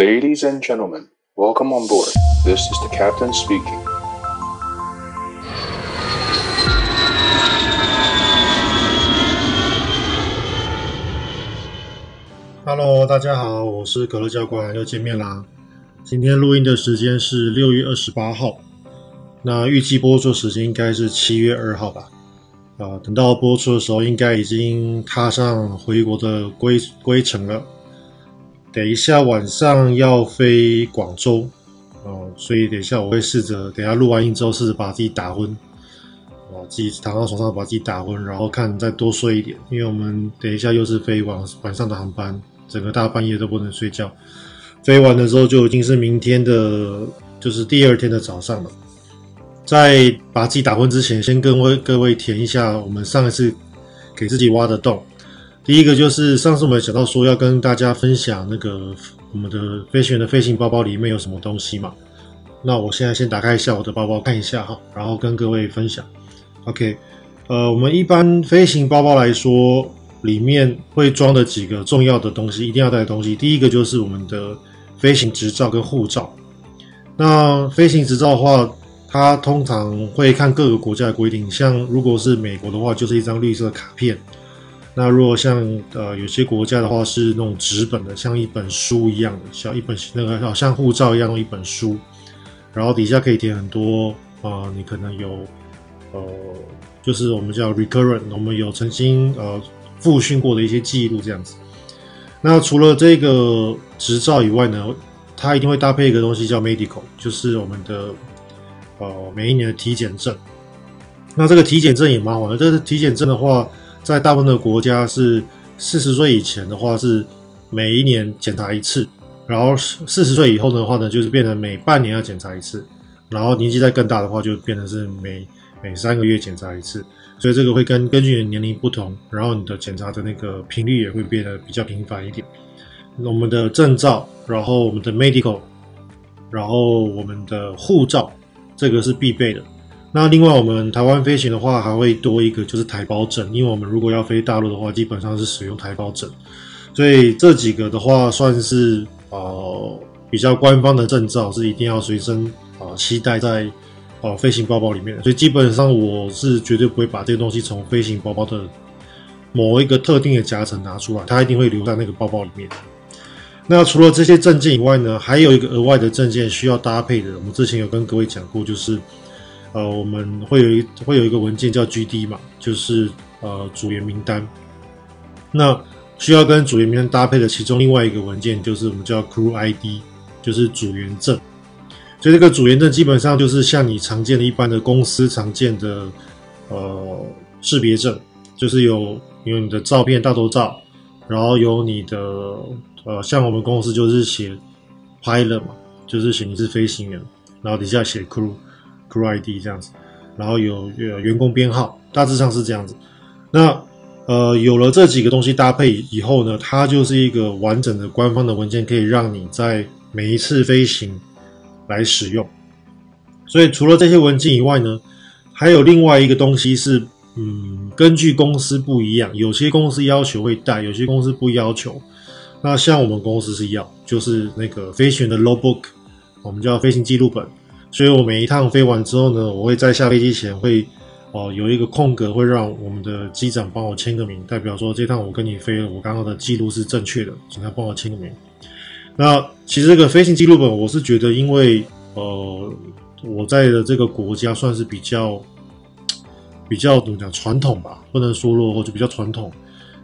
Ladies and gentlemen, welcome on board. This is the captain speaking. Hello，大家好，我是可乐教官，又见面啦。今天录音的时间是六月二十八号，那预计播出时间应该是七月二号吧。啊，等到播出的时候，应该已经踏上回国的归归程了。等一下晚上要飞广州，哦，所以等一下我会试着，等一下录完音之后试着把自己打昏，哦，自己躺到床上把自己打昏，然后看再多睡一点，因为我们等一下又是飞晚晚上的航班，整个大半夜都不能睡觉。飞完的时候就已经是明天的，就是第二天的早上了。在把自己打昏之前，先跟位各位填一下我们上一次给自己挖的洞。第一个就是上次我们讲到说要跟大家分享那个我们的飞行员的飞行包包里面有什么东西嘛。那我现在先打开一下我的包包看一下哈，然后跟各位分享。OK，呃，我们一般飞行包包来说，里面会装的几个重要的东西，一定要带的东西。第一个就是我们的飞行执照跟护照。那飞行执照的话，它通常会看各个国家的规定，像如果是美国的话，就是一张绿色卡片。那如果像呃有些国家的话是那种纸本的，像一本书一样的，像一本那个好像护照一样的一本书，然后底下可以填很多啊、呃，你可能有呃，就是我们叫 recurrent，我们有曾经呃复训过的一些记录这样子。那除了这个执照以外呢，它一定会搭配一个东西叫 medical，就是我们的。呃，每一年的体检证，那这个体检证也蛮好的。这个体检证的话，在大部分的国家是四十岁以前的话是每一年检查一次，然后四十岁以后的话呢，就是变成每半年要检查一次，然后年纪再更大的话，就变成是每每三个月检查一次。所以这个会根根据你的年龄不同，然后你的检查的那个频率也会变得比较频繁一点。我们的证照，然后我们的 medical，然后我们的护照。这个是必备的。那另外，我们台湾飞行的话，还会多一个就是台胞证，因为我们如果要飞大陆的话，基本上是使用台胞证。所以这几个的话，算是呃比较官方的证照，是一定要随身啊携带在呃飞行包包里面的。所以基本上我是绝对不会把这个东西从飞行包包的某一个特定的夹层拿出来，它一定会留在那个包包里面。那除了这些证件以外呢，还有一个额外的证件需要搭配的。我们之前有跟各位讲过，就是呃，我们会有一会有一个文件叫 GD 嘛，就是呃组员名单。那需要跟组员名单搭配的其中另外一个文件，就是我们叫 Crew ID，就是组员证。所以这个组员证基本上就是像你常见的一般的公司常见的呃识别证，就是有有你的照片大头照，然后有你的。呃，像我们公司就是写 pilot 嘛，就是写你是飞行员，然后底下写 crew crew ID 这样子，然后有有员工编号，大致上是这样子。那呃，有了这几个东西搭配以后呢，它就是一个完整的官方的文件，可以让你在每一次飞行来使用。所以除了这些文件以外呢，还有另外一个东西是，嗯，根据公司不一样，有些公司要求会带，有些公司不要求。那像我们公司是要，就是那个飞行员的 logbook，我们叫飞行记录本。所以我每一趟飞完之后呢，我会在下飞机前会哦、有一个空格，会让我们的机长帮我签个名，代表说这趟我跟你飞了，我刚刚的记录是正确的，请他帮我签个名。那其实这个飞行记录本，我是觉得，因为呃我在的这个国家算是比较比较怎么讲传统吧，不能说落后，就比较传统。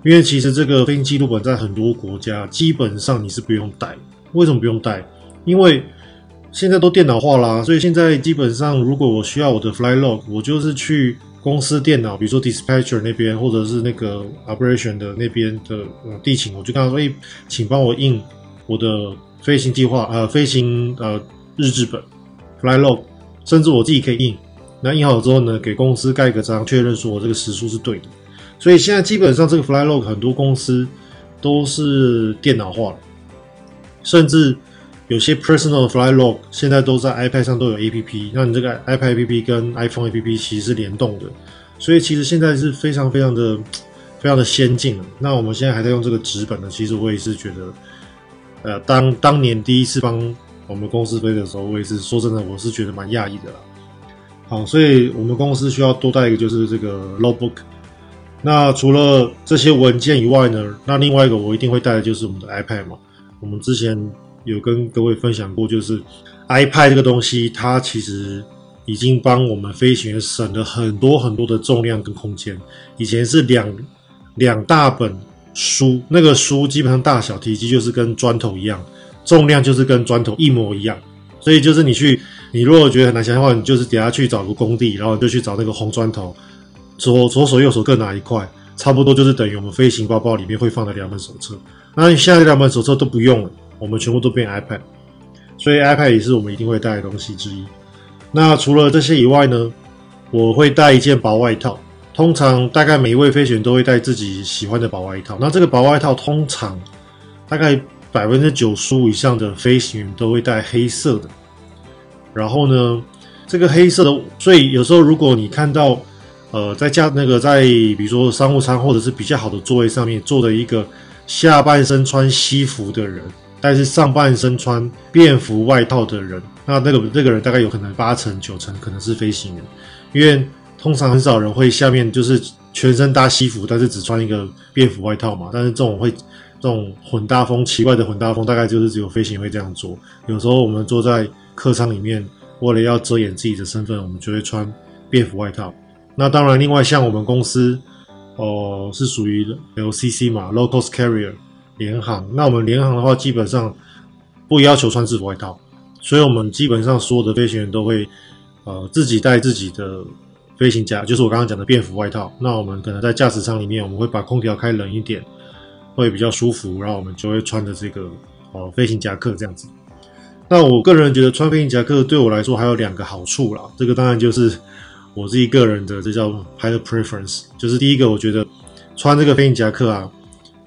因为其实这个飞行记录本在很多国家基本上你是不用带。为什么不用带？因为现在都电脑化啦，所以现在基本上如果我需要我的 fly log，我就是去公司电脑，比如说 dispatcher 那边或者是那个 operation 的那边的呃地勤，我就跟他说：“哎，请帮我印我的飞行计划，呃，飞行呃日志本 fly log 甚至我自己可以印。那印好之后呢，给公司盖个章，确认说我这个时数是对的。”所以现在基本上这个 fly log 很多公司都是电脑化了，甚至有些 personal flight log 现在都在 iPad 上都有 APP，那你这个 iPad APP 跟 iPhone APP 其实是联动的，所以其实现在是非常非常的 非常的先进了。那我们现在还在用这个纸本呢，其实我也是觉得，呃，当当年第一次帮我们公司飞的时候，我也是说真的，我是觉得蛮讶异的啦。好，所以我们公司需要多带一个，就是这个 notebook。那除了这些文件以外呢，那另外一个我一定会带的就是我们的 iPad 嘛。我们之前有跟各位分享过，就是 iPad 这个东西，它其实已经帮我们飞行员省了很多很多的重量跟空间。以前是两两大本书，那个书基本上大小体积就是跟砖头一样，重量就是跟砖头一模一样。所以就是你去。你如果觉得很难想象的话，你就是等下去找个工地，然后就去找那个红砖头，左左手右手各拿一块，差不多就是等于我们飞行包包里面会放的两本手册。那现在这两本手册都不用了，我们全部都变 iPad，所以 iPad 也是我们一定会带的东西之一。那除了这些以外呢，我会带一件薄外套。通常大概每一位飞行员都会带自己喜欢的薄外套。那这个薄外套通常大概百分之九十五以上的飞行员都会带黑色的。然后呢，这个黑色的，所以有时候如果你看到，呃，在家那个在比如说商务舱或者是比较好的座位上面坐的一个下半身穿西服的人，但是上半身穿便服外套的人，那那个那个人大概有可能八成九成可能是飞行员，因为通常很少人会下面就是全身搭西服，但是只穿一个便服外套嘛。但是这种会这种混搭风，奇怪的混搭风，大概就是只有飞行员会这样做。有时候我们坐在客舱里面，为了要遮掩自己的身份，我们就会穿便服外套。那当然，另外像我们公司，哦、是属于 LCC 嘛 locos Carrier 联航。那我们联航的话，基本上不要求穿制服外套，所以我们基本上所有的飞行员都会，呃，自己带自己的飞行夹，就是我刚刚讲的便服外套。那我们可能在驾驶舱里面，我们会把空调开冷一点，会比较舒服，然后我们就会穿着这个哦、呃、飞行夹克这样子。那我个人觉得穿飞行夹克对我来说还有两个好处啦，这个当然就是我自己个人的，这叫 pilot preference，就是第一个，我觉得穿这个飞行夹克啊，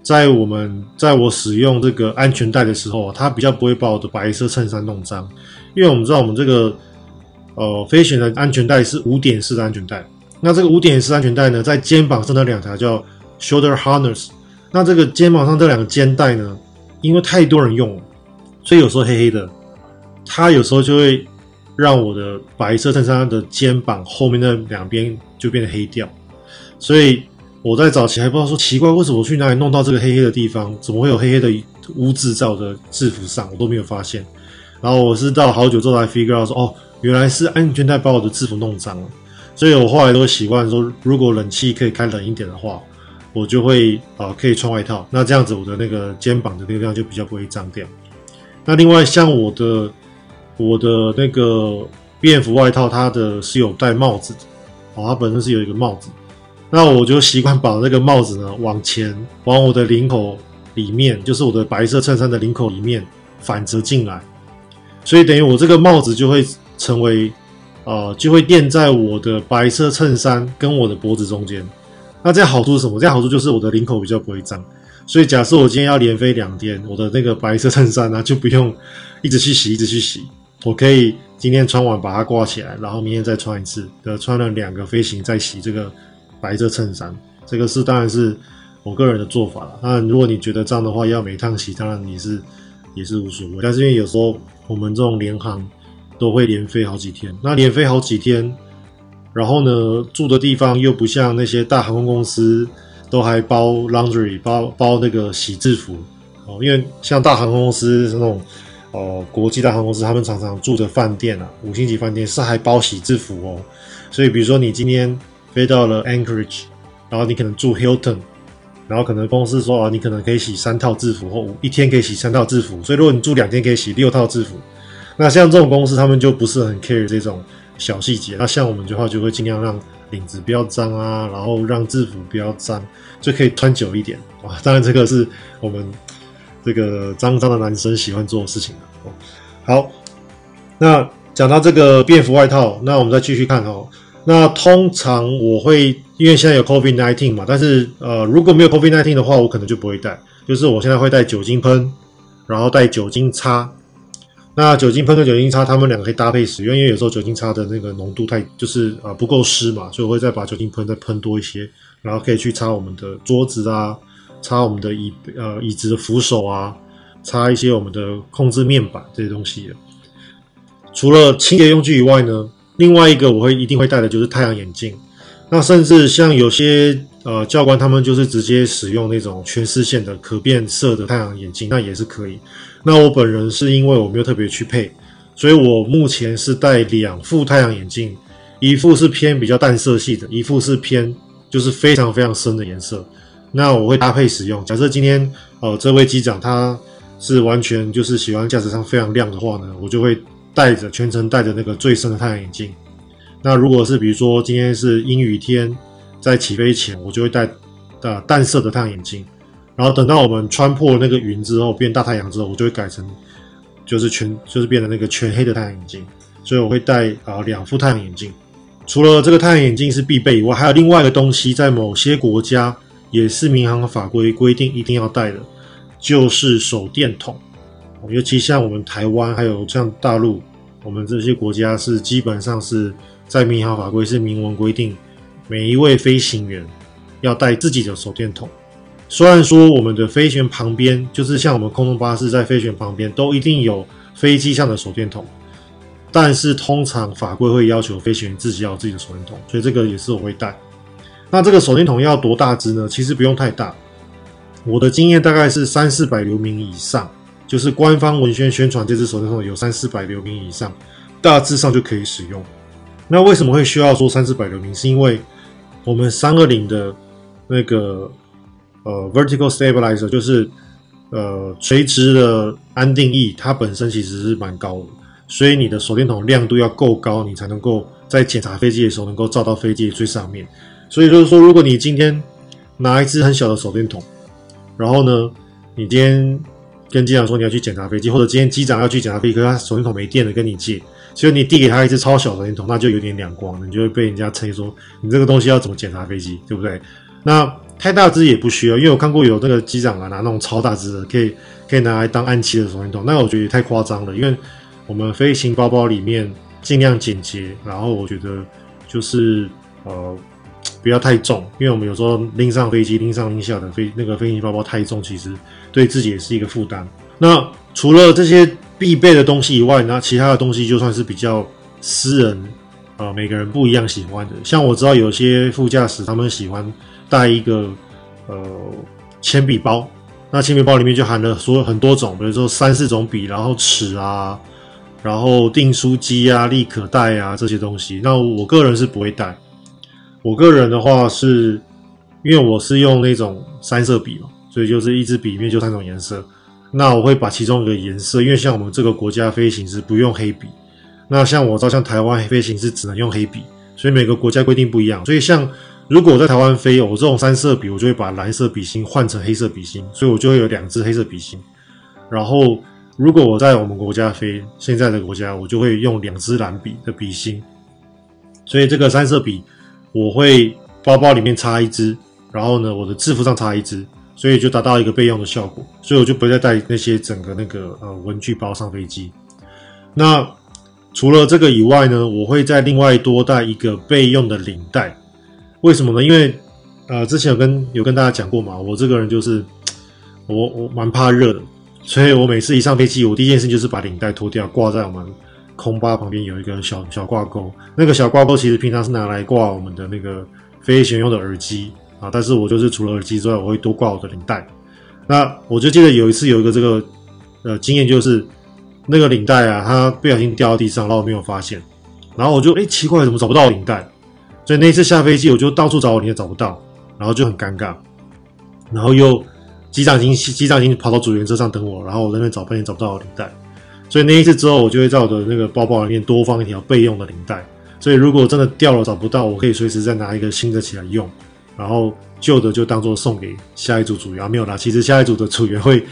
在我们在我使用这个安全带的时候，它比较不会把我的白色衬衫弄脏，因为我们知道我们这个呃飞行的安全带是五点式的安全带，那这个五点式安全带呢，在肩膀上的两条叫 shoulder harness，那这个肩膀上这两个肩带呢，因为太多人用了，所以有时候黑黑的。它有时候就会让我的白色衬衫的肩膀后面的两边就变得黑掉，所以我在早期还不知道说奇怪，为什么我去哪里弄到这个黑黑的地方，怎么会有黑黑的污渍在我的制服上，我都没有发现。然后我是到好久之后才 figure out 说，哦，原来是安全带把我的制服弄脏了。所以我后来都习惯说，如果冷气可以开冷一点的话，我就会啊、可以穿外套，那这样子我的那个肩膀的那个地方就比较不会脏掉。那另外像我的。我的那个便服外套，它的是有戴帽子的，哦，它本身是有一个帽子，那我就习惯把那个帽子呢往前，往我的领口里面，就是我的白色衬衫的领口里面反折进来，所以等于我这个帽子就会成为，呃，就会垫在我的白色衬衫跟我的脖子中间。那这样好处是什么？这样好处就是我的领口比较不会脏。所以假设我今天要连飞两天，我的那个白色衬衫呢就不用一直去洗，一直去洗。我可以今天穿完把它挂起来，然后明天再穿一次。呃，穿了两个飞行再洗这个白色衬衫，这个是当然是我个人的做法了。当然，如果你觉得这样的话，要每趟洗，当然也是也是无所谓。但是因为有时候我们这种联航都会连飞好几天，那连飞好几天，然后呢住的地方又不像那些大航空公司都还包 laundry 包包那个洗制服哦，因为像大航空公司那种。哦，国际大航空公司他们常常住的饭店啊，五星级饭店是还包洗制服哦。所以比如说你今天飞到了 Anchorage，然后你可能住 Hilton，然后可能公司说啊，你可能可以洗三套制服，或一天可以洗三套制服。所以如果你住两天可以洗六套制服，那像这种公司他们就不是很 care 这种小细节。那像我们的话就会尽量让领子不要脏啊，然后让制服不要脏，就可以穿久一点啊。当然这个是我们。这个脏脏的男生喜欢做的事情哦。好，那讲到这个便服外套，那我们再继续看哦。那通常我会，因为现在有 COVID-19 嘛，但是呃，如果没有 COVID-19 的话，我可能就不会带。就是我现在会带酒精喷，然后带酒精擦。那酒精喷跟酒精擦，它们两个可以搭配使用，因为有时候酒精擦的那个浓度太，就是啊、呃、不够湿嘛，所以我会再把酒精喷再喷多一些，然后可以去擦我们的桌子啊。擦我们的椅呃椅子的扶手啊，擦一些我们的控制面板这些东西。除了清洁用具以外呢，另外一个我会一定会戴的就是太阳眼镜。那甚至像有些呃教官他们就是直接使用那种全视线的可变色的太阳眼镜，那也是可以。那我本人是因为我没有特别去配，所以我目前是戴两副太阳眼镜，一副是偏比较淡色系的，一副是偏就是非常非常深的颜色。那我会搭配使用。假设今天呃这位机长他是完全就是喜欢驾驶上非常亮的话呢，我就会戴着全程戴着那个最深的太阳眼镜。那如果是比如说今天是阴雨天，在起飞前，我就会戴呃淡色的太阳眼镜。然后等到我们穿破那个云之后，变大太阳之后，我就会改成就是全就是变成那个全黑的太阳眼镜。所以我会戴啊、呃、两副太阳眼镜。除了这个太阳眼镜是必备以外，还有另外一个东西，在某些国家也是民航法规规定一定要带的，就是手电筒。尤其像我们台湾还有像大陆，我们这些国家是基本上是。在民航法规是明文规定，每一位飞行员要带自己的手电筒。虽然说我们的飞行员旁边，就是像我们空中巴士在飞行员旁边都一定有飞机上的手电筒，但是通常法规会要求飞行员自己要有自己的手电筒，所以这个也是我会带。那这个手电筒要多大只呢？其实不用太大，我的经验大概是三四百流明以上，就是官方文宣宣传这只手电筒有三四百流明以上，大致上就可以使用。那为什么会需要说三四百流明？是因为我们三二零的那个呃 vertical stabilizer，就是呃垂直的安定翼，它本身其实是蛮高的，所以你的手电筒亮度要够高，你才能够在检查飞机的时候能够照到飞机的最上面。所以就是说，如果你今天拿一支很小的手电筒，然后呢，你今天跟机长说你要去检查飞机，或者今天机长要去检查飞机，他手电筒没电了，跟你借。所以你递给他一支超小的手电筒，那就有点两光了，你就会被人家称说你这个东西要怎么检查飞机，对不对？那太大支也不需要，因为我看过有那个机长啊拿那种超大支的，可以可以拿来当暗器的手电筒，那我觉得也太夸张了。因为我们飞行包包里面尽量简洁，然后我觉得就是呃不要太重，因为我们有时候拎上飞机拎上拎下的飞那个飞行包包太重，其实对自己也是一个负担。那除了这些。必备的东西以外，那其他的东西就算是比较私人啊、呃，每个人不一样喜欢的。像我知道有些副驾驶他们喜欢带一个呃铅笔包，那铅笔包里面就含了所有很多种，比如说三四种笔，然后尺啊，然后订书机啊、立可带啊这些东西。那我个人是不会带，我个人的话是因为我是用那种三色笔嘛，所以就是一支笔里面就三种颜色。那我会把其中一个颜色，因为像我们这个国家飞行是不用黑笔，那像我照像台湾飞行是只能用黑笔，所以每个国家规定不一样。所以像如果我在台湾飞，我这种三色笔，我就会把蓝色笔芯换成黑色笔芯，所以我就会有两支黑色笔芯。然后如果我在我们国家飞，现在的国家，我就会用两支蓝笔的笔芯。所以这个三色笔，我会包包里面插一支，然后呢，我的制服上插一支。所以就达到一个备用的效果，所以我就不再带那些整个那个呃文具包上飞机。那除了这个以外呢，我会再另外多带一个备用的领带。为什么呢？因为呃之前有跟有跟大家讲过嘛，我这个人就是我我蛮怕热的，所以我每次一上飞机，我第一件事就是把领带脱掉，挂在我们空巴旁边有一个小小挂钩。那个小挂钩其实平常是拿来挂我们的那个飞行用的耳机。啊！但是我就是除了耳机之外，我会多挂我的领带。那我就记得有一次有一个这个呃经验，就是那个领带啊，它不小心掉到地上，然后我没有发现。然后我就哎奇怪，怎么找不到领带？所以那一次下飞机，我就到处找我领带找不到，然后就很尴尬。然后又机长已经机长已经跑到组员车上等我，然后我在那边找半天找不到领带。所以那一次之后，我就会在我的那个包包里面多放一条备用的领带。所以如果真的掉了找不到，我可以随时再拿一个新的起来用。然后旧的就当做送给下一组组员，没有啦。其实下一组的组员会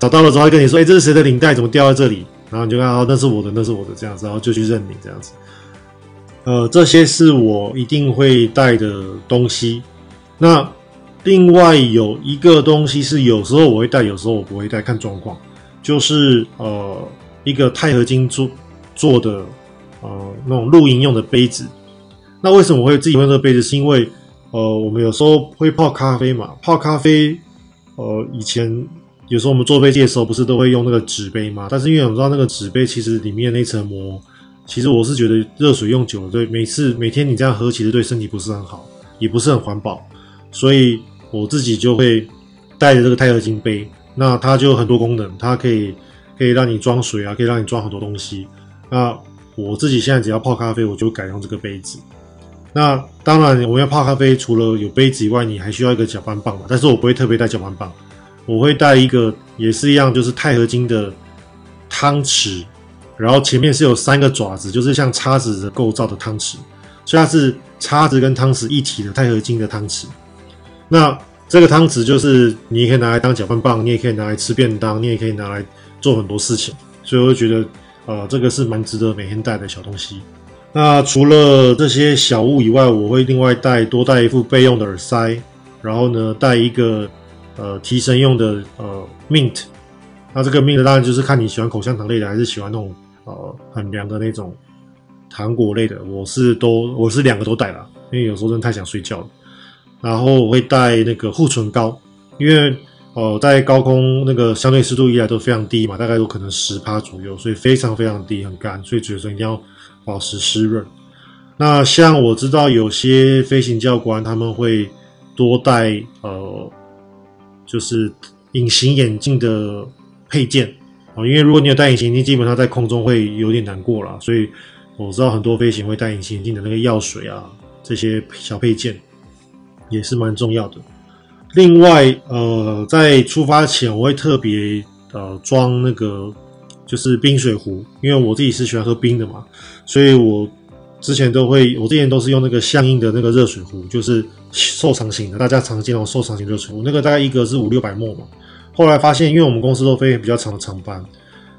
找到了之后会跟你说：“哎，这是谁的领带？怎么掉在这里？”然后你就看到那是我的，那是我的这样子，然后就去认领这样子。呃，这些是我一定会带的东西。那另外有一个东西是有时候我会带，有时候我不会带，看状况。就是呃一个钛合金做做的呃那种露营用的杯子。那为什么我会自己用这个杯子？是因为呃，我们有时候会泡咖啡嘛，泡咖啡，呃，以前有时候我们坐飞机的时候，不是都会用那个纸杯吗？但是因为我们知道那个纸杯其实里面那层膜，其实我是觉得热水用久了，对每次每天你这样喝，其实对身体不是很好，也不是很环保，所以我自己就会带着这个钛合金杯。那它就有很多功能，它可以可以让你装水啊，可以让你装很多东西。那我自己现在只要泡咖啡，我就改用这个杯子。那当然，我们要泡咖啡，除了有杯子以外，你还需要一个搅拌棒嘛。但是我不会特别带搅拌棒，我会带一个也是一样，就是钛合金的汤匙，然后前面是有三个爪子，就是像叉子的构造的汤匙，所以它是叉子跟汤匙一体的钛合金的汤匙。那这个汤匙就是你也可以拿来当搅拌棒，你也可以拿来吃便当，你也可以拿来做很多事情。所以我觉得，呃，这个是蛮值得每天带的小东西。那除了这些小物以外，我会另外带多带一副备用的耳塞，然后呢，带一个呃提神用的呃 mint。那这个 mint 当然就是看你喜欢口香糖类的，还是喜欢那种呃很凉的那种糖果类的。我是都我是两个都带了，因为有时候真的太想睡觉了。然后我会带那个护唇膏，因为、呃，在高空那个相对湿度一来都非常低嘛，大概都可能十帕左右，所以非常非常低，很干，所以嘴唇一定要保持湿润。那像我知道有些飞行教官他们会多带呃，就是隐形眼镜的配件啊、因为如果你有戴隐形眼镜，基本上在空中会有点难过啦，所以我知道很多飞行会带隐形眼镜的那个药水啊，这些小配件。也是蛮重要的。另外，呃，在出发前我会特别呃装那个就是冰水壶，因为我自己是喜欢喝冰的嘛，所以我之前都会，我之前都是用那个相应的那个热水壶，就是瘦长型的，大家常见那种瘦长型热水壶，那个大概一个是五六百 ml 嘛。后来发现，因为我们公司都飞比较长的长班，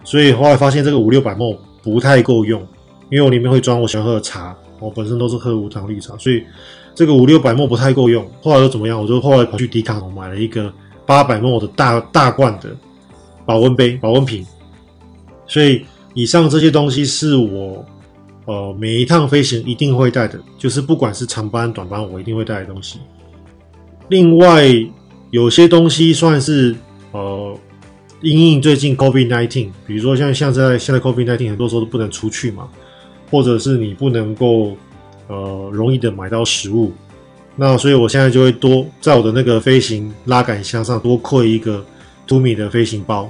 所以后来发现这个五六百 ml 不太够用，因为我里面会装我喜欢喝的茶，我本身都是喝无糖绿茶，所以。这个五六百 ml 不太够用，后来又怎么样？我就后来跑去迪卡侬买了一个八百 ml 的大大罐的保温杯、保温瓶。所以以上这些东西是我呃每一趟飞行一定会带的，就是不管是长班短班，我一定会带的东西。另外有些东西算是呃因应最近 COVID-19，比如说像像在现在 COVID-19 很多时候都不能出去嘛，或者是你不能够。呃，容易的买到食物，那所以我现在就会多在我的那个飞行拉杆箱上多扣一个 Tumi 的飞行包，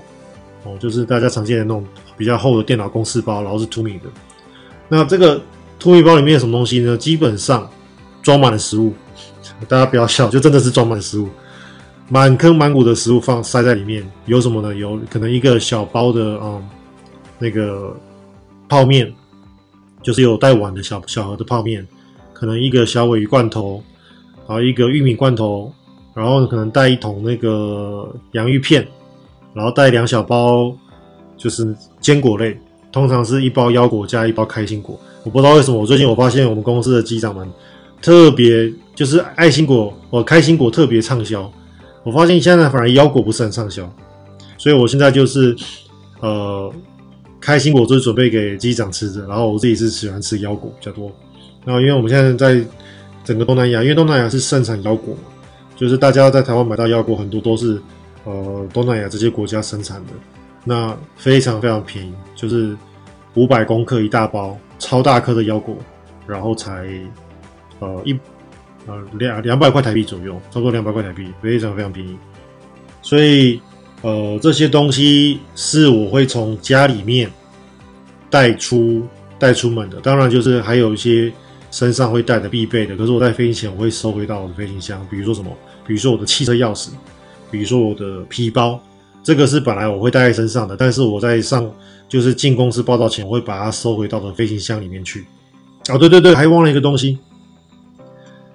哦，就是大家常见的那种比较厚的电脑公事包，然后是 Tumi 的。那这个 Tumi 包里面有什么东西呢？基本上装满了食物，大家不要笑，就真的是装满了食物，满坑满谷的食物放塞在里面。有什么呢？有可能一个小包的嗯，那个泡面。就是有带碗的小小盒的泡面，可能一个小尾鱼罐头，然后一个玉米罐头，然后可能带一桶那个洋芋片，然后带两小包就是坚果类，通常是一包腰果加一包开心果。我不知道为什么，我最近我发现我们公司的机长们特别就是爱心果，我开心果特别畅销。我发现现在反而腰果不是很畅销，所以我现在就是呃。开心果就是准备给机长吃的，然后我自己是喜欢吃腰果比较多。然后因为我们现在在整个东南亚，因为东南亚是盛产腰果嘛，就是大家在台湾买到腰果很多都是呃东南亚这些国家生产的，那非常非常便宜，就是五百公克一大包，超大颗的腰果，然后才呃一呃两两百块台币左右，差不多两百块台币，非常非常便宜，所以。呃，这些东西是我会从家里面带出带出门的。当然，就是还有一些身上会带的必备的。可是我在飞行前，我会收回到我的飞行箱。比如说什么？比如说我的汽车钥匙，比如说我的皮包。这个是本来我会带在身上的，但是我在上就是进公司报道前，我会把它收回到的飞行箱里面去。哦，对对对，还忘了一个东西，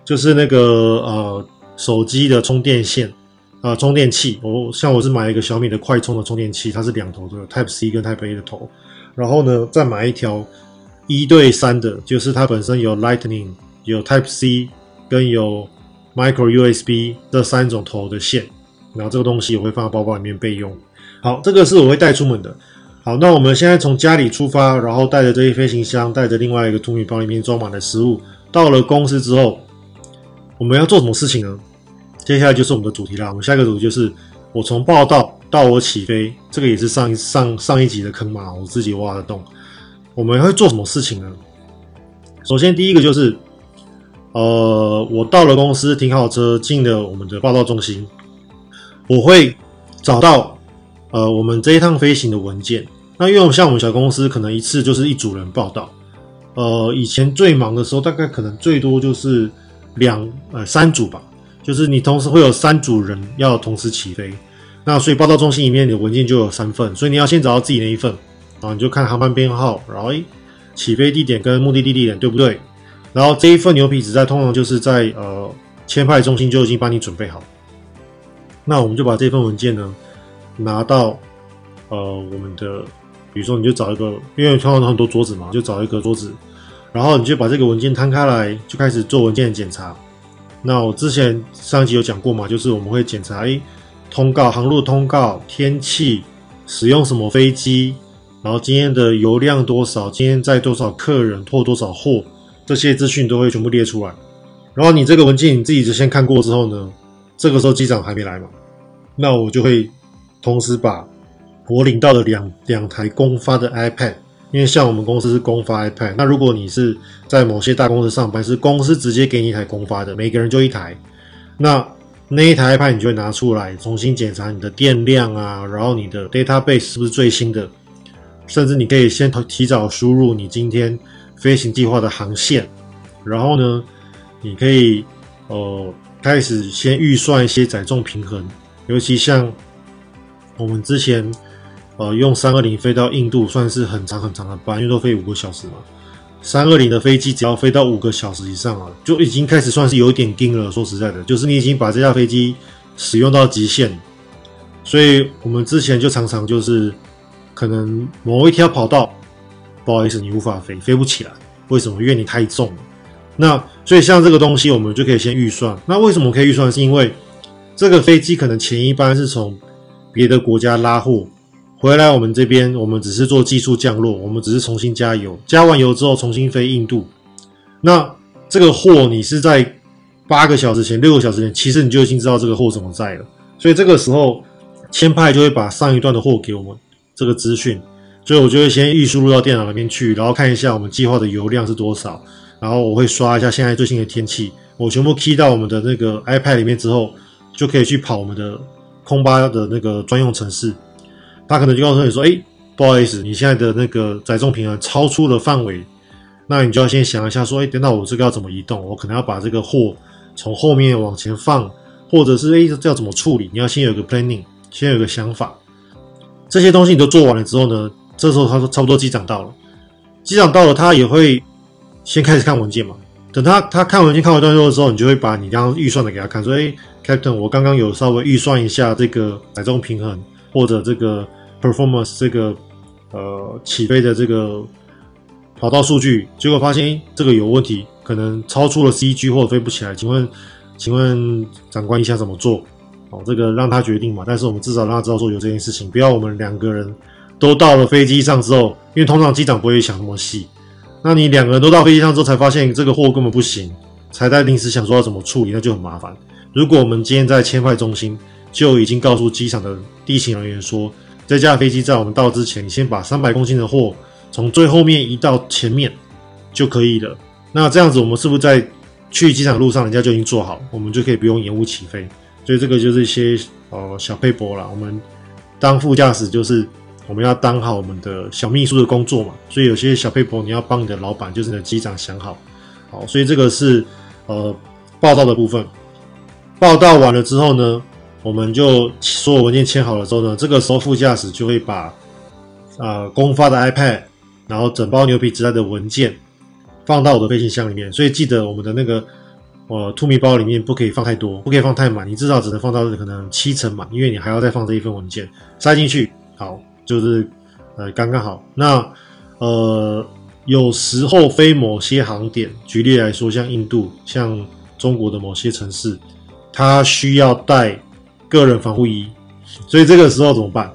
就是那个呃手机的充电线。啊、呃，充电器，我像我是买了一个小米的快充的充电器，它是两头的，Type C 跟 Type A 的头。然后呢，再买一条一对三的，就是它本身有 Lightning、有 Type C 跟有 Micro USB 这三种头的线。然后这个东西我会放在包包里面备用。好，这个是我会带出门的。好，那我们现在从家里出发，然后带着这些飞行箱，带着另外一个 Tumi 包里面装满了食物，到了公司之后，我们要做什么事情呢？接下来就是我们的主题啦。我们下一个主题就是我从报道到我起飞，这个也是上一上上一集的坑嘛，我自己挖的洞。我们会做什么事情呢？首先第一个就是，呃，我到了公司停好车，进了我们的报道中心，我会找到呃我们这一趟飞行的文件。那因为我们像我们小公司，可能一次就是一组人报到。呃，以前最忙的时候，大概可能最多就是两呃三组吧，就是你同时会有三组人要同时起飞。那所以报到中心里面你的文件就有三份，所以你要先找到自己那一份，然后你就看航班编号，然后诶起飞地点跟目的地地点对不对？然后这一份牛皮纸在通常就是在呃签派中心就已经帮你准备好。那我们就把这份文件呢拿到呃我们的，比如说你就找一个，因为通常很多桌子嘛，就找一个桌子。然后你就把这个文件摊开来，就开始做文件的检查。那我之前上一集有讲过嘛，就是我们会检查，诶，通告、航路通告、天气、使用什么飞机，然后今天的油量多少，今天载多少客人拖多少货，这些资讯都会全部列出来。然后你这个文件你自己就先看过之后呢，这个时候机长还没来嘛，那我就会同时把我领到的两两台公发的 iPad。因为像我们公司是公发 iPad，那如果你是在某些大公司上班，是公司直接给你一台公发的，每个人就一台，那那一台 iPad 你就会拿出来重新检查你的电量啊，然后你的 database 是不是最新的，甚至你可以先提早输入你今天飞行计划的航线，然后呢，你可以呃开始先预算一些载重平衡，尤其像我们之前。呃，用三二零飞到印度算是很长很长的班，因为都飞五个小时嘛。三二零的飞机只要飞到五个小时以上啊，就已经开始算是有点惊了。说实在的，就是你已经把这架飞机使用到极限。所以我们之前就常常就是可能某一条跑道，不好意思，你无法飞，飞不起来。为什么？因为你太重了。那所以像这个东西，我们就可以先预算。那为什么可以预算？是因为这个飞机可能前一班是从别的国家拉货。回来我们这边，我们只是做技术降落，我们只是重新加油，加完油之后重新飞印度。那这个货你是在八个小时前、六个小时前，其实你就已经知道这个货怎么在了。所以这个时候签派就会把上一段的货给我们这个资讯，所以我就会先预输入到电脑里面去，然后看一下我们计划的油量是多少，然后我会刷一下现在最新的天气，我全部 key 到我们的那个 iPad 里面之后，就可以去跑我们的空巴的那个专用程式。他可能就告诉你说：“哎，不好意思，你现在的那个载重平衡超出了范围，那你就要先想一下，说：哎，等到我这个要怎么移动？我可能要把这个货从后面往前放，或者是哎，这要怎么处理？你要先有个 planning，先有个想法。这些东西你都做完了之后呢，这时候他说差不多机长到了，机长到了，他也会先开始看文件嘛。等他他看文件看完段落的时候，你就会把你刚刚预算的给他看，说：哎，Captain，我刚刚有稍微预算一下这个载重平衡，或者这个。” performance 这个呃起飞的这个跑道数据，结果发现这个有问题，可能超出了 CG 或者飞不起来。请问，请问长官你想怎么做？哦，这个让他决定嘛。但是我们至少让他知道说有这件事情，不要我们两个人都到了飞机上之后，因为通常机长不会想那么细。那你两个人都到飞机上之后才发现这个货根本不行，才在临时想说要怎么处理，那就很麻烦。如果我们今天在签派中心就已经告诉机场的地勤人员说。这架飞机在我们到之前，你先把三百公斤的货从最后面移到前面就可以了。那这样子，我们是不是在去机场路上，人家就已经做好，我们就可以不用延误起飞？所以这个就是一些呃小撇步啦。我们当副驾驶就是我们要当好我们的小秘书的工作嘛。所以有些小撇步你要帮你的老板，就是你的机长想好。好，所以这个是呃报道的部分。报道完了之后呢，我们就所有文件签好了之后呢，这个时候副驾驶就会把啊公发的 iPad，然后整包牛皮纸袋的文件放到我的飞行箱里面。所以记得我们的那个呃兔米包里面不可以放太多，不可以放太满，你至少只能放到可能七成满，因为你还要再放这一份文件塞进去。好，就是呃刚刚好。那呃有时候飞某些航点，举例来说，像印度、像中国的某些城市，它需要带。个人防护衣，所以这个时候怎么办？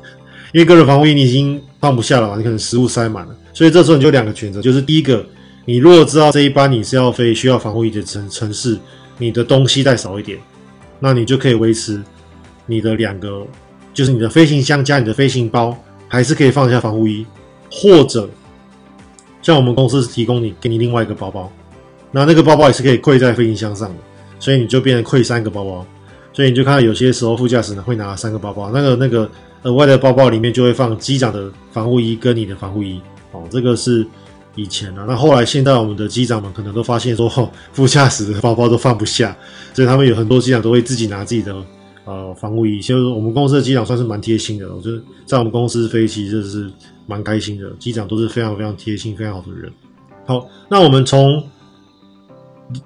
因为个人防护衣你已经放不下了嘛，你可能食物塞满了，所以这时候你就两个选择，就是第一个，你如果知道这一班你是要飞需要防护衣的城城市，你的东西带少一点，那你就可以维持你的两个就是你的飞行箱加你的飞行包，还是可以放下防护衣，或者像我们公司是提供你给你另外一个包包，那那个包包也是可以跪在飞行箱上的，所以你就变成跪三个包包，所以你就看到有些时候副驾驶呢会拿三个包包，那个那个额外的包包里面就会放机长的防护衣跟你的防护衣，哦，这个是以前啊，那后来现在我们的机长们可能都发现说，副驾驶的包包都放不下，所以他们有很多机长都会自己拿自己的。呃，防护衣，其实我们公司的机长算是蛮贴心的，我觉得在我们公司飞机就是蛮开心的，机长都是非常非常贴心、非常好的人。好，那我们从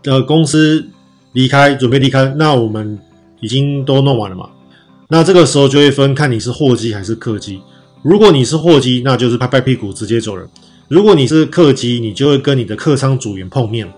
呃公司离开，准备离开，那我们已经都弄完了嘛？那这个时候就会分看你是货机还是客机。如果你是货机，那就是拍拍屁股直接走人；如果你是客机，你就会跟你的客舱组员碰面。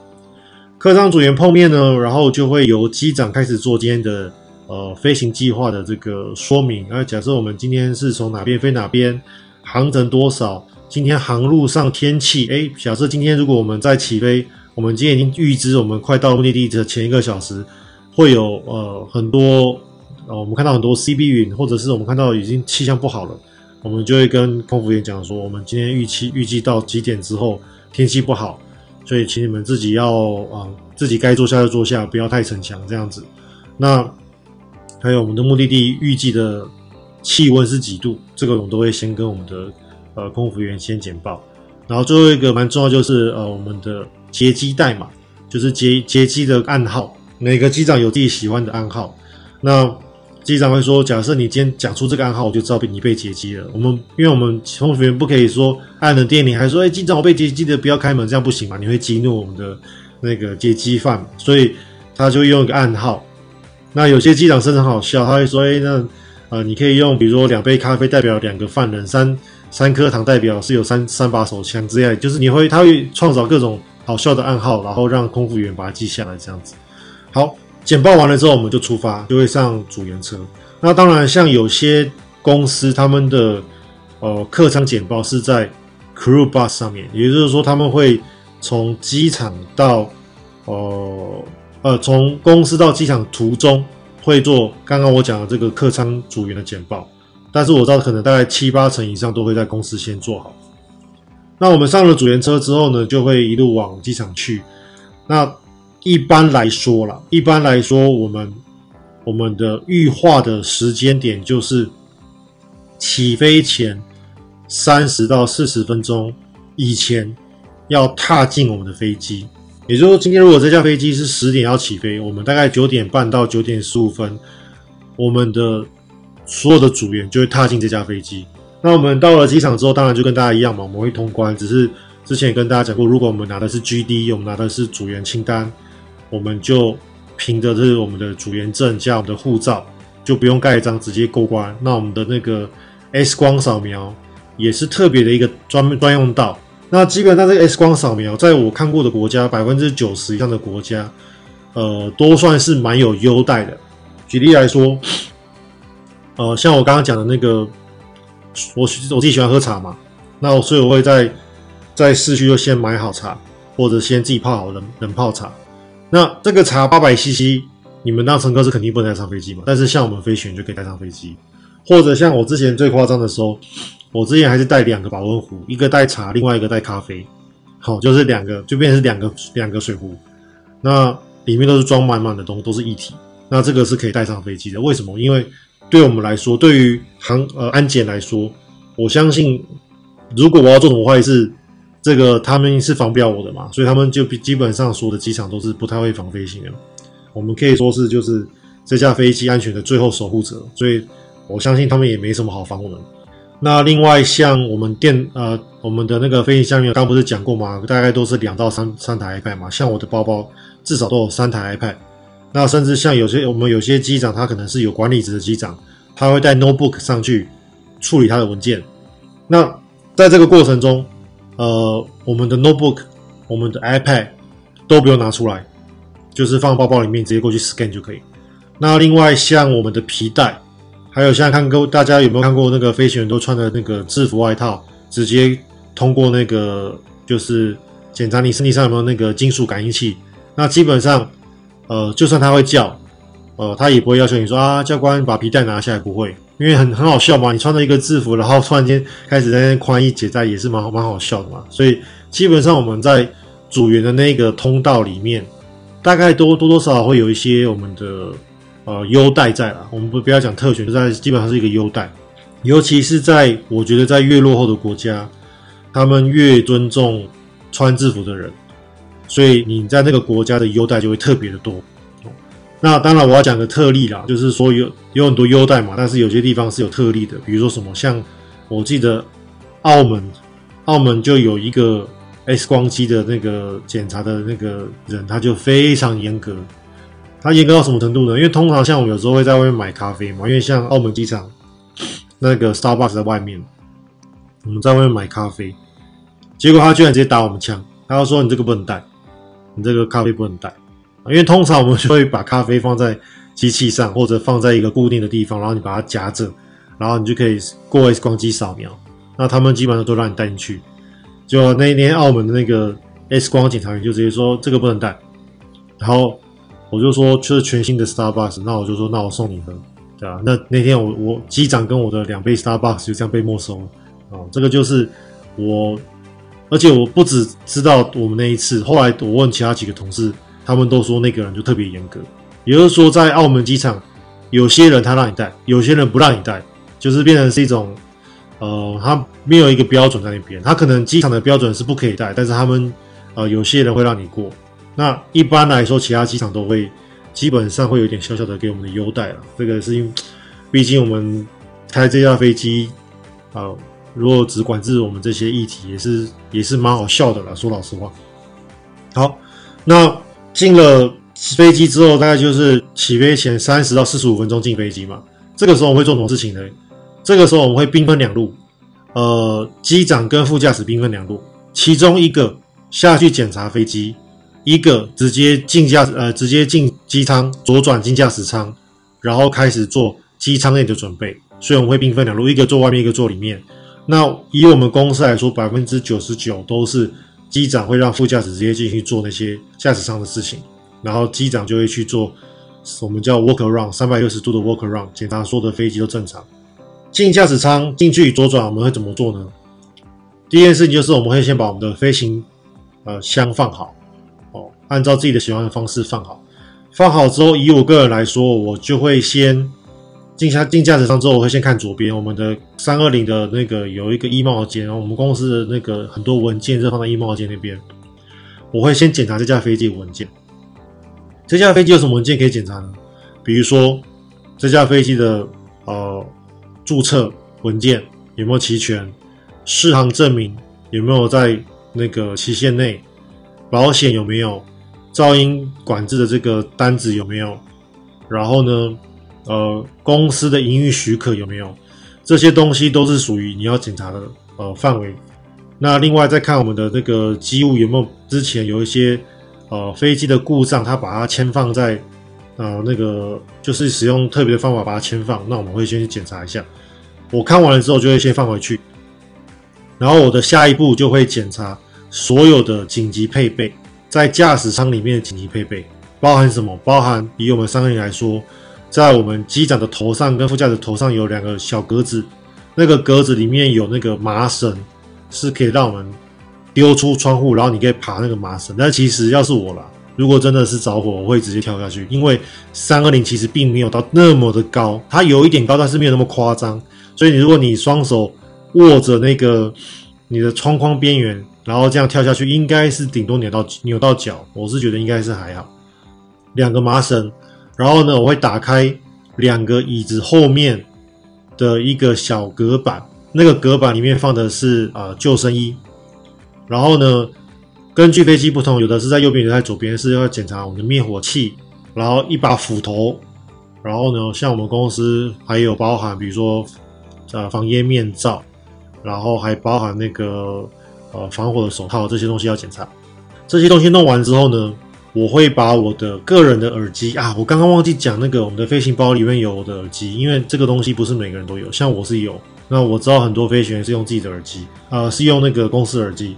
客舱组员碰面呢，然后就会由机长开始做今天的。呃，飞行计划的这个说明。那假设我们今天是从哪边飞哪边，航程多少？今天航路上天气，哎，假设今天如果我们在起飞，我们今天已经预知我们快到目的地的前一个小时会有呃很多呃，我们看到很多 CB 云，或者是我们看到已经气象不好了，我们就会跟空服员讲说，我们今天预期预计到几点之后天气不好，所以请你们自己要啊、自己该坐下就坐下，不要太逞强这样子。那还有我们的目的地预计的气温是几度？这个我们都会先跟我们的呃空服员先简报。然后最后一个蛮重要就是呃我们的劫机代码，就是劫劫机的暗号。每个机长有自己喜欢的暗号。那机长会说：“假设你今天讲出这个暗号，我就知道你被劫机了。”我们因为我们空服员不可以说按了电铃，还说：“哎，机长我被劫机的，不要开门，这样不行嘛？你会激怒我们的那个劫机犯。”所以他就用一个暗号。那有些机长甚至很好笑，他会说：“哎，那呃，你可以用，比如说两杯咖啡代表两个犯人，三三颗糖代表是有三三把手枪之类，就是你会他会创造各种好笑的暗号，然后让空服员把它记下来，这样子。好，简报完了之后，我们就出发，就会上组员车。那当然，像有些公司他们的呃客舱简报是在 crew bus 上面，也就是说他们会从机场到呃。”呃，从公司到机场途中会做刚刚我讲的这个客舱组员的简报，但是我知道可能大概七八成以上都会在公司先做好。那我们上了组员车之后呢，就会一路往机场去。那一般来说啦，一般来说，我们我们的预划的时间点就是起飞前三十到四十分钟以前要踏进我们的飞机。也就是说，今天如果这架飞机是十点要起飞，我们大概九点半到九点十五分，我们的所有的组员就会踏进这架飞机。那我们到了机场之后，当然就跟大家一样嘛，我们会通关。只是之前也跟大家讲过，如果我们拿的是 GD，我们拿的是组员清单，我们就凭着这是我们的组员证加我们的护照，就不用盖章直接过关。那我们的那个 X 光扫描也是特别的一个专专用道。那基本上这个 X 光扫描，在我看过的国家，百分之九十以上的国家，呃，都算是蛮有优待的。举例来说，呃，像我刚刚讲的那个，我我自己喜欢喝茶嘛，那我所以我会在在市区就先买好茶，或者先自己泡好冷冷泡茶。那这个茶八百 CC，你们当乘客是肯定不能带上飞机嘛，但是像我们飞行员就可以带上飞机，或者像我之前最夸张的时候。我之前还是带两个保温壶，一个带茶，另外一个带咖啡，好，就是两个，就变成是两个两个水壶，那里面都是装满满的东西，都是一体，那这个是可以带上飞机的。为什么？因为对我们来说，对于航呃安检来说，我相信如果我要做什么坏事，这个他们是防不了我的嘛，所以他们就基本上所有的机场都是不太会防飞行的。我们可以说是就是这架飞机安全的最后守护者，所以我相信他们也没什么好防我们。那另外像我们电呃我们的那个飞行箱里面，刚不是讲过吗？大概都是两到三三台 iPad 嘛。像我的包包至少都有三台 iPad。那甚至像有些我们有些机长，他可能是有管理职的机长，他会带 notebook 上去处理他的文件。那在这个过程中，呃，我们的 notebook、我们的 iPad 都不用拿出来，就是放包包里面直接过去 scan 就可以。那另外像我们的皮带。还有，现在看过大家有没有看过那个飞行员都穿的那个制服外套，直接通过那个就是检查你身体上有没有那个金属感应器。那基本上，呃，就算他会叫，呃，他也不会要求你说啊，教官把皮带拿下来，不会。因为很很好笑嘛，你穿着一个制服，然后突然间开始在那宽衣解带，也是蛮蛮好笑的嘛。所以基本上我们在组员的那个通道里面，大概多多多少少会有一些我们的呃优待在啦。我们不不要讲特权，就在基本上是一个优待，尤其是在我觉得在越落后的国家，他们越尊重穿制服的人，所以你在那个国家的优待就会特别的多。那当然我要讲个特例啦，就是说有有很多优待嘛，但是有些地方是有特例的，比如说什么，像我记得澳门，澳门就有一个 X 光机的那个检查的那个人，他就非常严格，他严格到什么程度呢？因为通常像我们有时候会在外面买咖啡嘛，因为像澳门机场那个 Starbucks 在外面，我们在外面买咖啡，结果他居然直接打我们枪，他就说你这个不能带，你这个咖啡不能带。因为通常我们就会把咖啡放在机器上，或者放在一个固定的地方，然后你把它夹着，然后你就可以过 X 光机扫描。那他们基本上都让你带进去。就那一天澳门的那个 X 光检查员就直接说这个不能带，然后我就说这是全新的 Starbucks，那我就说那我送你喝，对吧？那那天我我机长跟我的两杯 Starbucks 就这样被没收了。哦，这个就是我，而且我不只知道我们那一次，后来我问其他几个同事。他们都说那个人就特别严格，也就是说，在澳门机场，有些人他让你带，有些人不让你带，就是变成是一种，呃，他没有一个标准在那边。他可能机场的标准是不可以带，但是他们，呃，有些人会让你过。那一般来说，其他机场都会基本上会有点小小的给我们的优待了。这个是因为，毕竟我们开这架飞机，啊、如果只管制我们这些议题，也是也是蛮好笑的啦。说老实话，好，那。进了飞机之后，大概就是起飞前三十到四十五分钟进飞机嘛。这个时候我们会做什么事情呢？这个时候我们会兵分两路，呃，机长跟副驾驶兵分两路，其中一个下去检查飞机，一个直接进驾呃直接进机舱左转进驾驶舱，然后开始做机舱内的准备。所以我们会兵分两路，一个坐外面，一个坐里面。那以我们公司来说，百分之九十九都是。机长会让副驾驶直接进去做那些驾驶舱的事情，然后机长就会去做我们叫 walk around 三百六十度的 walk around，检查所有的飞机都正常。进驾驶舱进去左转，我们会怎么做呢？第一件事情就是我们会先把我们的飞行呃箱放好，按照自己的喜欢的方式放好。放好之后，以我个人来说，我就会先。进下进驾驶舱之后，我会先看左边，我们的三二零的那个有一个衣帽间，然后我们公司的那个很多文件就放在衣帽间那边。我会先检查这架飞机的文件。这架飞机有什么文件可以检查呢？比如说这架飞机的呃注册文件有没有齐全，适航证明有没有在那个期限内，保险有没有，噪音管制的这个单子有没有，然后呢？呃，公司的营运许可有没有？这些东西都是属于你要检查的呃范围。那另外再看我们的那个机务有没有之前有一些呃飞机的故障，它把它签放在呃那个就是使用特别的方法把它签放，那我们会先去检查一下。我看完了之后就会先放回去，然后我的下一步就会检查所有的紧急配备，在驾驶舱里面的紧急配备包含什么？包含以我们三个人来说。在我们机长的头上跟副驾驶头上有两个小格子，那个格子里面有那个麻绳，是可以让我们丢出窗户，然后你可以爬那个麻绳。但其实要是我啦，如果真的是着火，我会直接跳下去，因为三二零其实并没有到那么的高，它有一点高，但是没有那么夸张。所以你如果你双手握着那个你的窗框边缘，然后这样跳下去，应该是顶多扭到扭到脚，我是觉得应该是还好。两个麻绳。然后呢，我会打开两个椅子后面的一个小隔板，那个隔板里面放的是啊、呃、救生衣。然后呢，根据飞机不同，有的是在右边，有的在左边，是要检查我们的灭火器，然后一把斧头。然后呢，像我们公司还有包含，比如说呃防烟面罩，然后还包含那个呃防火的手套，这些东西要检查。这些东西弄完之后呢，我会把我的个人的耳机啊，我刚刚忘记讲那个我们的飞行包里面有我的耳机，因为这个东西不是每个人都有，像我是有。那我知道很多飞行员是用自己的耳机，呃，是用那个公司耳机。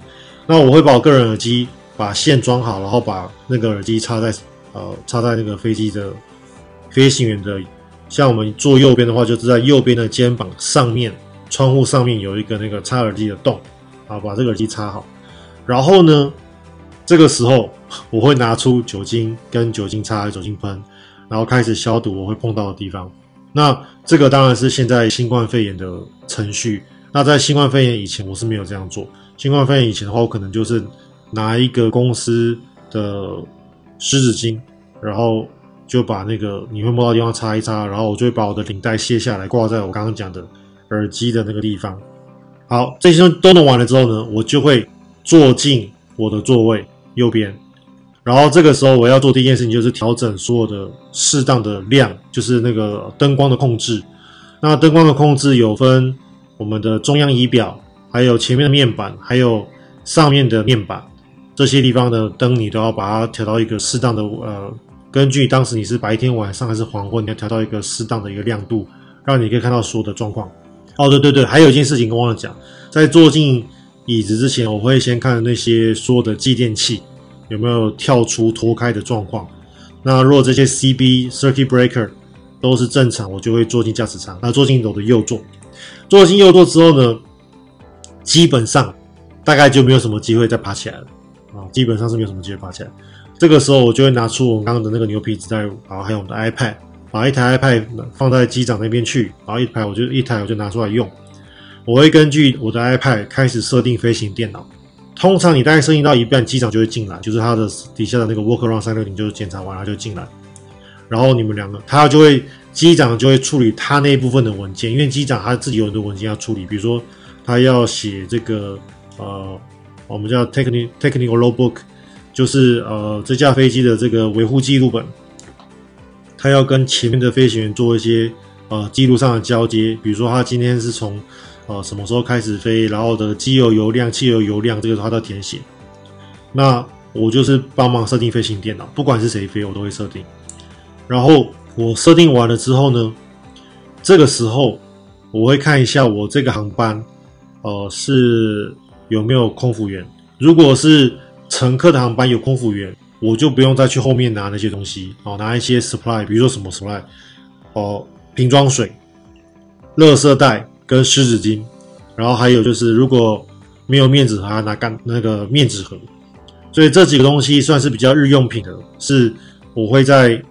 那我会把我个人耳机把线装好，然后把那个耳机插在呃插在那个飞机的飞行员的像我们坐右边的话，就是在右边的肩膀上面，窗户上面有一个那个插耳机的洞，啊，把这个耳机插好。然后呢，这个时候我会拿出酒精跟酒精擦、酒精喷，然后开始消毒我会碰到的地方。那这个当然是现在新冠肺炎的程序。那在新冠肺炎以前，我是没有这样做。新冠肺炎以前的话，我可能就是拿一个公司的湿纸巾，然后就把那个你会摸到的地方擦一擦，然后我就会把我的领带卸下来，挂在我刚刚讲的耳机的那个地方。好，这些都弄完了之后呢，我就会坐进我的座位右边。然后这个时候我要做第一件事情就是调整所有的适当的亮，就是那个灯光的控制。那灯光的控制有分。我们的中央仪表，还有前面的面板，还有上面的面板，这些地方的灯你都要把它调到一个适当的呃，根据当时你是白天、晚上还是黄昏，你要调到一个适当的一个亮度，让你可以看到所有的状况。哦，对对对，还有一件事情跟我忘了讲，在坐进椅子之前，我会先看那些所有的继电器有没有跳出脱开的状况。那如果这些 CB Circuit Breaker 都是正常，我就会坐进驾驶舱，那坐进我的右座。坐进右座之后呢，基本上大概就没有什么机会再爬起来了啊，基本上是没有什么机会爬起来。这个时候我就会拿出我刚刚的那个牛皮纸袋，然后还有我们的 iPad，把一台 iPad 放在机长那边去，然后一台我就一台我就拿出来用。我会根据我的 iPad 开始设定飞行电脑。通常你大概设定到一半，机长就会进来，就是他的底下的那个 Walk Around 360就检查完了就进来，然后你们两个他就会。机长就会处理他那一部分的文件，因为机长他自己有很多文件要处理，比如说他要写这个呃，我们叫 technical technical logbook，就是呃这架飞机的这个维护记录本，他要跟前面的飞行员做一些呃记录上的交接，比如说他今天是从呃什么时候开始飞，然后的机油油量、汽油油量，这个他都要填写。那我就是帮忙设定飞行电脑，不管是谁飞，我都会设定，然后。我设定完了之后呢，这个时候我会看一下我这个航班，呃，是有没有空服员。如果是乘客的航班有空服员，我就不用再去后面拿那些东西，哦，拿一些 supply，比如说什么 supply，哦，瓶装水、垃圾袋跟湿纸巾，然后还有就是如果没有面纸盒，拿干那个面纸盒。所以这几个东西算是比较日用品的，是我会在。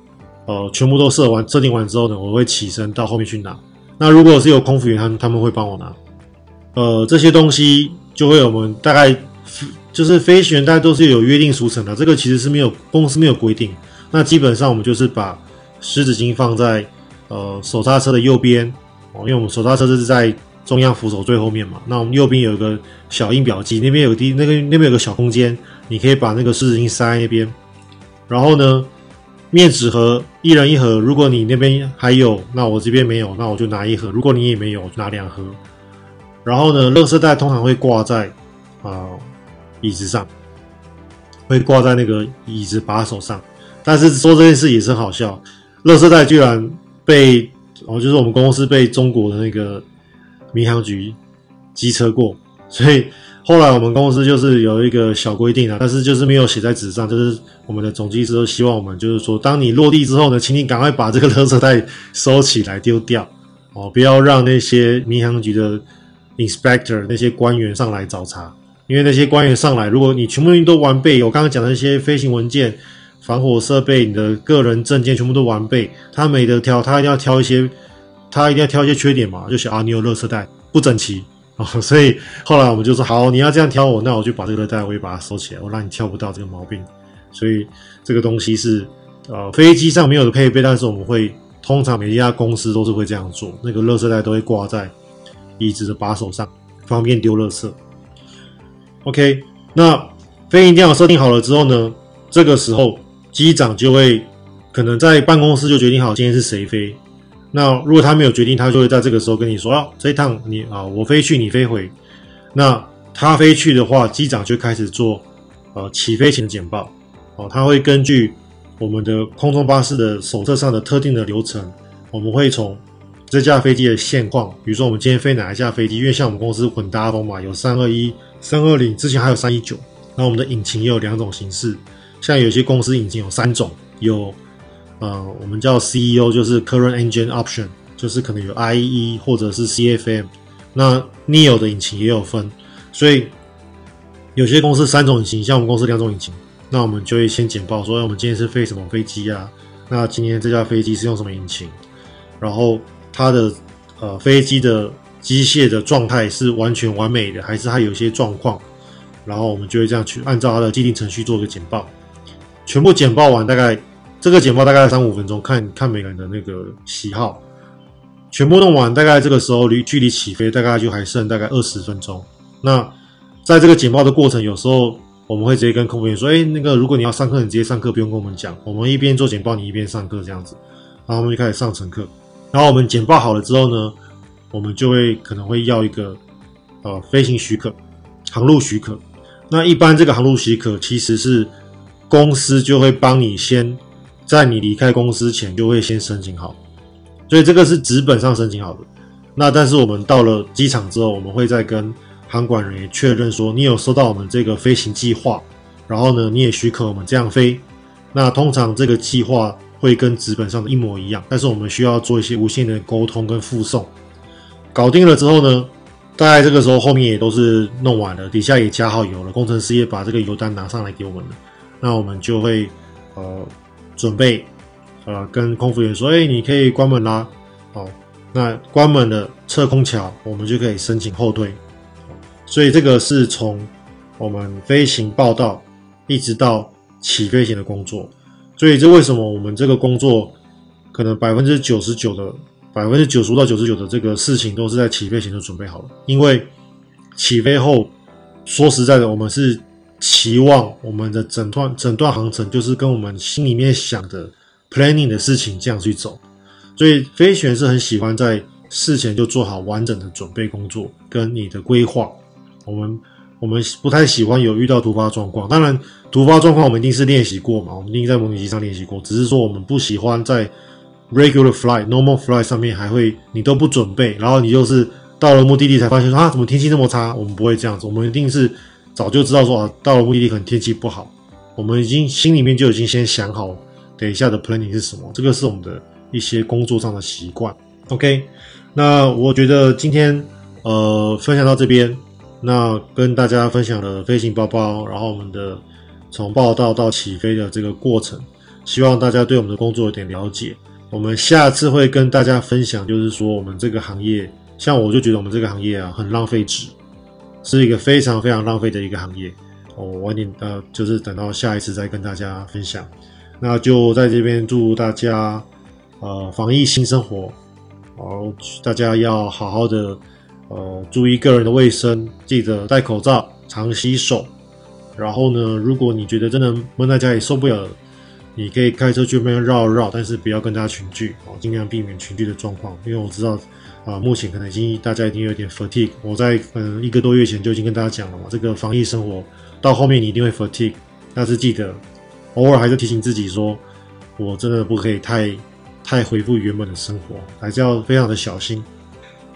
呃，全部都设完、设定完之后呢，我会起身到后面去拿。那如果是有空服员，他们他们会帮我拿。呃，这些东西就会我们大概就是飞行员，大家都是有约定俗成的。这个其实是没有公司没有规定。那基本上我们就是把湿纸巾放在呃手刹车的右边哦，因为我们手刹车是在中央扶手最后面嘛。那我们右边有一个小印表机，那边有地那个那边有个小空间，你可以把那个湿纸巾塞那边。然后呢，面纸盒一人一盒，如果你那边还有，那我这边没有，那我就拿一盒。如果你也没有，拿两盒。然后呢，垃圾袋通常会挂在啊、椅子上，会挂在那个椅子把手上。但是说这件事也是好笑，垃圾袋居然被哦，就是我们公司被中国的那个民航局机车过，所以。后来我们公司就是有一个小规定啊，但是就是没有写在纸上，就是我们的总机师都希望我们就是说，当你落地之后呢，请你赶快把这个垃圾袋收起来丢掉哦，不要让那些民航局的 inspector 那些官员上来找茬，因为那些官员上来，如果你全部都完备，我刚刚讲的那些飞行文件、防火设备、你的个人证件全部都完备，他没得挑，他一定要挑一些，他一定要挑一些缺点嘛，就想啊，你有垃圾袋不整齐啊。所以后来我们就说好，你要这样挑我，那我就把这个袋我也把它收起来，我让你挑不到这个毛病。所以这个东西是呃飞机上没有的配备，但是我们会通常每一家公司都是会这样做，那个垃圾袋都会挂在椅子的把手上，方便丢垃圾。OK，那飞行电脑设定好了之后呢，这个时候机长就会可能在办公室就决定好今天是谁飞。那如果他没有决定，他就会在这个时候跟你说：“啊，这一趟你啊，我飞去，你飞回。”那他飞去的话，机长就开始做呃起飞前简报。哦，他会根据我们的空中巴士的手册上的特定的流程，我们会从这架飞机的现况，比如说我们今天飞哪一架飞机，因为像我们公司混搭风嘛，有三二一、三二零，之前还有三一九。那我们的引擎也有两种形式，像有些公司引擎有三种，有呃，我们叫 CEO，就是 Current Engine Option，就是可能有 IE 或者是 CFM。那 Neo 的引擎也有分，所以有些公司三种引擎，像我们公司两种引擎，那我们就会先简报说，我们今天是飞什么飞机啊？那今天这架飞机是用什么引擎？然后它的呃飞机的机械的状态是完全完美的，还是它有些状况？然后我们就会这样去按照它的既定程序做个简报。全部简报完，大概这个简报大概三五分钟，看看每个人的那个喜好。全部弄完，大概这个时候离距离起飞大概就还剩大概二十分钟。那在这个简报的过程，有时候我们会直接跟空服员说：“哎，那个如果你要上课，你直接上课，不用跟我们讲，我们一边做简报，你一边上课这样子。”然后我们就开始上乘客。然后我们简报好了之后呢，我们就会可能会要一个呃飞行许可、航路许可。那一般这个航路许可其实是公司就会帮你先在你离开公司前就会先申请好。所以这个是纸本上申请好的，那但是我们到了机场之后，我们会再跟航管人员确认说，你有收到我们这个飞行计划，然后呢，你也许可我们这样飞。那通常这个计划会跟纸本上的一模一样，但是我们需要做一些无线的沟通跟附送。搞定了之后呢，大概这个时候后面也都是弄完了，底下也加好油了，工程师也把这个油单拿上来给我们了，那我们就会呃准备。呃，跟空服员说，哎，你可以关门啦。好，那关门了，测空桥，我们就可以申请后退。所以这个是从我们飞行报到一直到起飞前的工作。所以这为什么我们这个工作可能百分之九十九的百分之九十到九十九的这个事情都是在起飞前就准备好了？因为起飞后，说实在的，我们是期望我们的整段整段航程就是跟我们心里面想的。planning 的事情这样去走，所以飞行员是很喜欢在事前就做好完整的准备工作跟你的规划。我们我们不太喜欢有遇到突发状况，当然突发状况我们一定是练习过嘛，我们一定在模拟机上练习过。只是说我们不喜欢在 regular flight、normal flight 上面还会你都不准备，然后你就是到了目的地才发现说啊，怎么天气那么差？我们不会这样子，我们一定是早就知道说啊，到了目的地可能天气不好，我们已经心里面就已经先想好。等一下的 planning 是什么？这个是我们的一些工作上的习惯。OK，那我觉得今天呃分享到这边，那跟大家分享了飞行包包，然后我们的从报到到起飞的这个过程，希望大家对我们的工作有点了解。我们下次会跟大家分享，就是说我们这个行业，像我就觉得我们这个行业啊很浪费纸，是一个非常非常浪费的一个行业。我晚点呃就是等到下一次再跟大家分享。那就在这边祝大家，呃，防疫新生活，好，大家要好好的，呃，注意个人的卫生，记得戴口罩，常洗手。然后呢，如果你觉得真的闷在家里受不了，你可以开车去外面绕绕，但是不要跟大家群聚，哦，尽量避免群聚的状况。因为我知道，啊、目前可能已经大家已经有点 fatigue。我在嗯、一个多月前就已经跟大家讲了嘛，这个防疫生活到后面你一定会 fatigue，但是记得。偶尔还是提醒自己说，我真的不可以太太恢复原本的生活，还是要非常的小心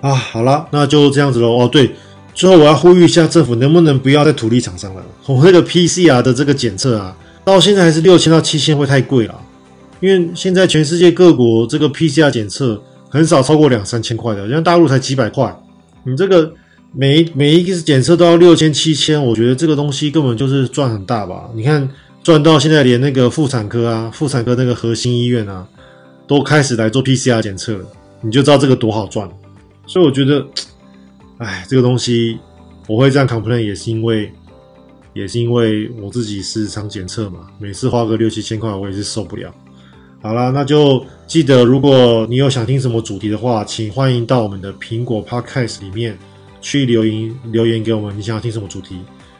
啊。好了，那就这样子喽。哦，对，最后我要呼吁一下政府，能不能不要再土地厂商了？我那个 PCR 的这个检测啊，到现在还是六千到七千，会太贵了。因为现在全世界各国这个 PCR 检测很少超过两三千块的，像大陆才几百块。你这个每每一个检测都要六千七千，我觉得这个东西根本就是赚很大吧？你看。赚到现在，连那个妇产科啊，妇产科那个核心医院啊，都开始来做 PCR 检测了，你就知道这个多好赚。所以我觉得，哎，这个东西我会这样 complain，也是因为，也是因为我自己是常检测嘛，每次花个六七千块，我也是受不了。好啦，那就记得，如果你有想听什么主题的话，请欢迎到我们的苹果 Podcast 里面去留言，留言给我们，你想要听什么主题？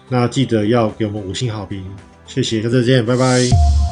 那记得要给我们五星好评。谢谢，下次再见，拜拜。